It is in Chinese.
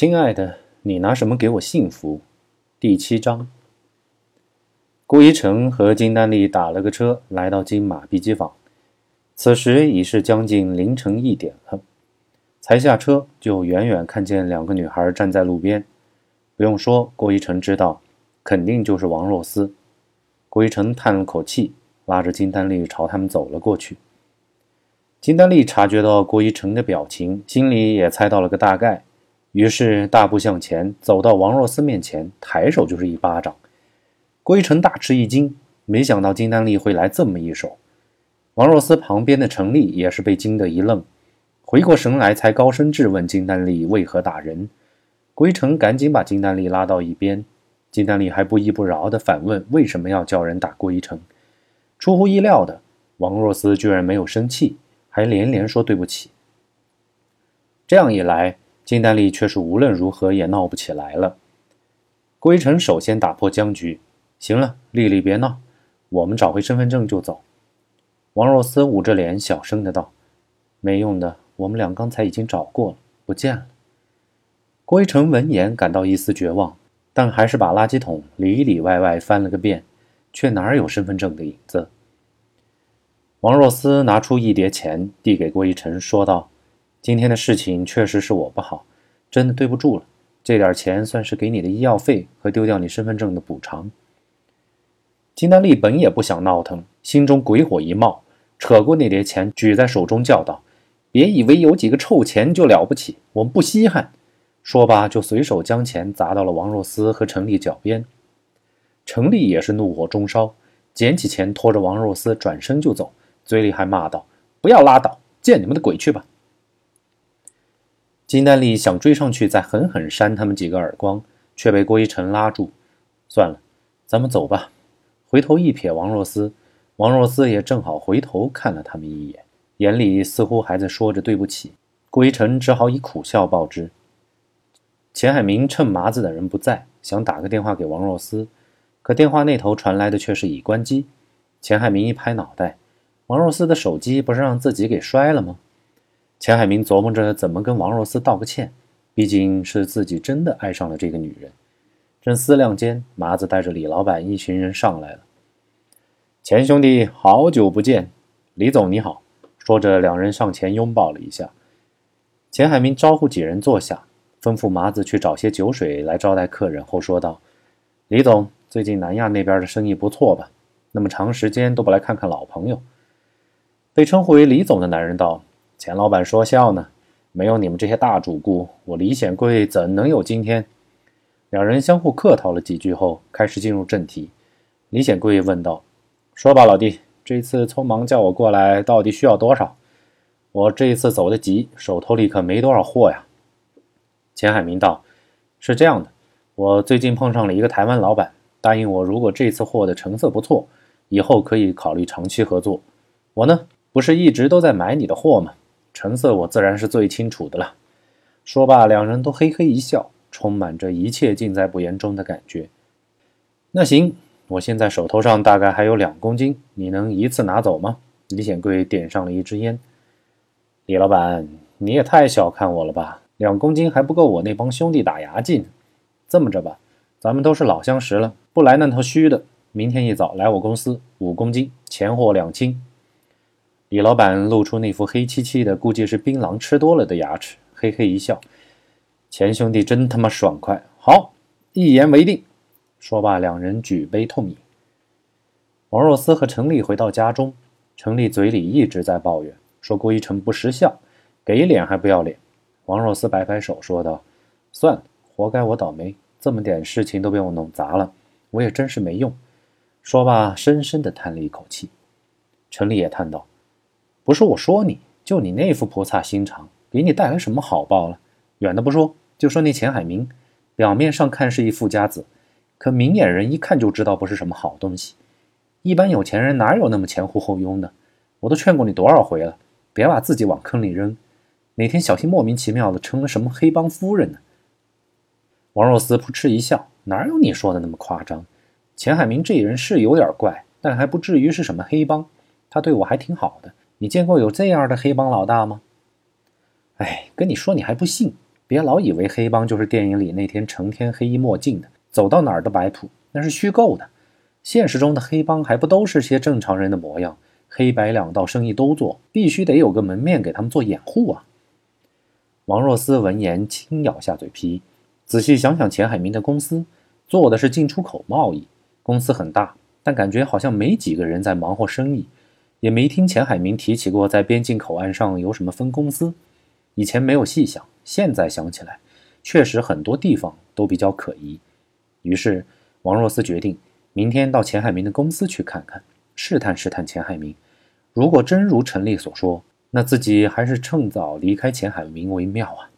亲爱的，你拿什么给我幸福？第七章。郭一成和金丹丽打了个车，来到金马碧鸡坊。此时已是将近凌晨一点了，才下车就远远看见两个女孩站在路边。不用说，郭一成知道，肯定就是王若思。郭一成叹了口气，拉着金丹丽朝他们走了过去。金丹丽察觉到郭一成的表情，心里也猜到了个大概。于是大步向前，走到王若思面前，抬手就是一巴掌。归尘大吃一惊，没想到金丹丽会来这么一手。王若思旁边的程丽也是被惊得一愣，回过神来才高声质问金丹丽为何打人。归尘赶紧把金丹丽拉到一边，金丹丽还不依不饶地反问为什么要叫人打郭一成。出乎意料的，王若思居然没有生气，还连连说对不起。这样一来。金丹丽却是无论如何也闹不起来了。郭一成首先打破僵局：“行了，丽丽别闹，我们找回身份证就走。”王若思捂着脸小声的道：“没用的，我们俩刚才已经找过了，不见了。”郭一成闻言感到一丝绝望，但还是把垃圾桶里里外外翻了个遍，却哪有身份证的影子。王若思拿出一叠钱递给郭一成，说道。今天的事情确实是我不好，真的对不住了。这点钱算是给你的医药费和丢掉你身份证的补偿。金丹丽本也不想闹腾，心中鬼火一冒，扯过那叠钱举在手中，叫道：“别以为有几个臭钱就了不起，我们不稀罕。”说罢就随手将钱砸到了王若思和程丽脚边。程丽也是怒火中烧，捡起钱拖着王若思转身就走，嘴里还骂道：“不要拉倒，见你们的鬼去吧！”金丹丽想追上去再狠狠扇他们几个耳光，却被郭一晨拉住。算了，咱们走吧。回头一瞥王若思，王若思也正好回头看了他们一眼，眼里似乎还在说着对不起。郭一晨只好以苦笑报之。钱海明趁麻子等人不在，想打个电话给王若思，可电话那头传来的却是已关机。钱海明一拍脑袋，王若思的手机不是让自己给摔了吗？钱海明琢磨着怎么跟王若思道个歉，毕竟是自己真的爱上了这个女人。正思量间，麻子带着李老板一群人上来了。钱兄弟，好久不见！李总你好。说着，两人上前拥抱了一下。钱海明招呼几人坐下，吩咐麻子去找些酒水来招待客人，后说道：“李总，最近南亚那边的生意不错吧？那么长时间都不来看看老朋友。”被称呼为李总的男人道。钱老板说笑呢，没有你们这些大主顾，我李显贵怎能有今天？两人相互客套了几句后，开始进入正题。李显贵问道：“说吧，老弟，这次匆忙叫我过来，到底需要多少？我这一次走得急，手头里可没多少货呀。”钱海明道：“是这样的，我最近碰上了一个台湾老板，答应我，如果这次货的成色不错，以后可以考虑长期合作。我呢，不是一直都在买你的货吗？”成色我自然是最清楚的了。说罢，两人都嘿嘿一笑，充满着一切尽在不言中的感觉。那行，我现在手头上大概还有两公斤，你能一次拿走吗？李显贵点上了一支烟。李老板，你也太小看我了吧？两公斤还不够我那帮兄弟打牙祭呢。这么着吧，咱们都是老相识了，不来那套虚的。明天一早来我公司，五公斤，钱货两清。李老板露出那副黑漆漆的，估计是槟榔吃多了的牙齿，嘿嘿一笑。钱兄弟真他妈爽快，好，一言为定。说罢，两人举杯痛饮。王若思和程丽回到家中，程丽嘴里一直在抱怨，说郭一成不识相，给脸还不要脸。王若思摆摆手说道：“算了，活该我倒霉，这么点事情都被我弄砸了，我也真是没用。”说罢，深深地叹了一口气。程丽也叹道。不是我说你，就你那副菩萨心肠，给你带来什么好报了？远的不说，就说那钱海明，表面上看是一富家子，可明眼人一看就知道不是什么好东西。一般有钱人哪有那么前呼后拥的？我都劝过你多少回了，别把自己往坑里扔，哪天小心莫名其妙的成了什么黑帮夫人呢？王若思扑哧一笑，哪有你说的那么夸张？钱海明这人是有点怪，但还不至于是什么黑帮，他对我还挺好的。你见过有这样的黑帮老大吗？哎，跟你说你还不信。别老以为黑帮就是电影里那天成天黑衣墨镜的，走到哪儿都摆谱，那是虚构的。现实中的黑帮还不都是些正常人的模样？黑白两道生意都做，必须得有个门面给他们做掩护啊！王若思闻言轻咬下嘴皮，仔细想想钱海明的公司，做的是进出口贸易，公司很大，但感觉好像没几个人在忙活生意，也没听钱海明提起过在边境口岸上有什么分公司。以前没有细想，现在想起来，确实很多地方都比较可疑。于是王若思决定明天到钱海明的公司去看看，试探试探钱海明。如果真如陈丽所说，那自己还是趁早离开钱海明为妙啊。